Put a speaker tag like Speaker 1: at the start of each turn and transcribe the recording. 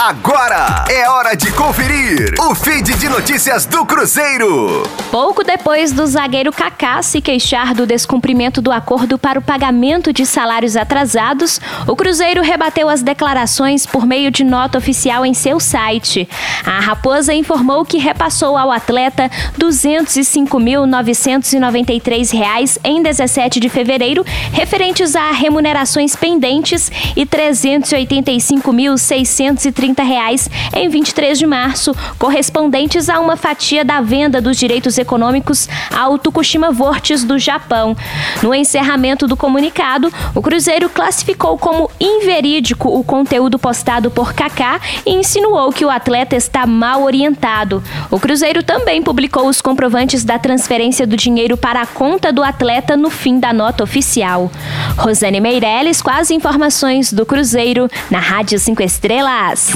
Speaker 1: Agora é hora de conferir o feed de notícias do Cruzeiro.
Speaker 2: Pouco depois do zagueiro Kaká se queixar do descumprimento do acordo para o pagamento de salários atrasados, o Cruzeiro rebateu as declarações por meio de nota oficial em seu site. A Raposa informou que repassou ao atleta R$ 205.993 em 17 de fevereiro, referentes a remunerações pendentes, e R$ 385.630 reais em 23 de março, correspondentes a uma fatia da venda dos direitos econômicos ao Tokushima Vortis do Japão. No encerramento do comunicado, o Cruzeiro classificou como inverídico o conteúdo postado por Kaká e insinuou que o atleta está mal orientado. O Cruzeiro também publicou os comprovantes da transferência do dinheiro para a conta do atleta no fim da nota oficial. Rosane Meirelles com as informações do Cruzeiro na Rádio 5 Estrelas.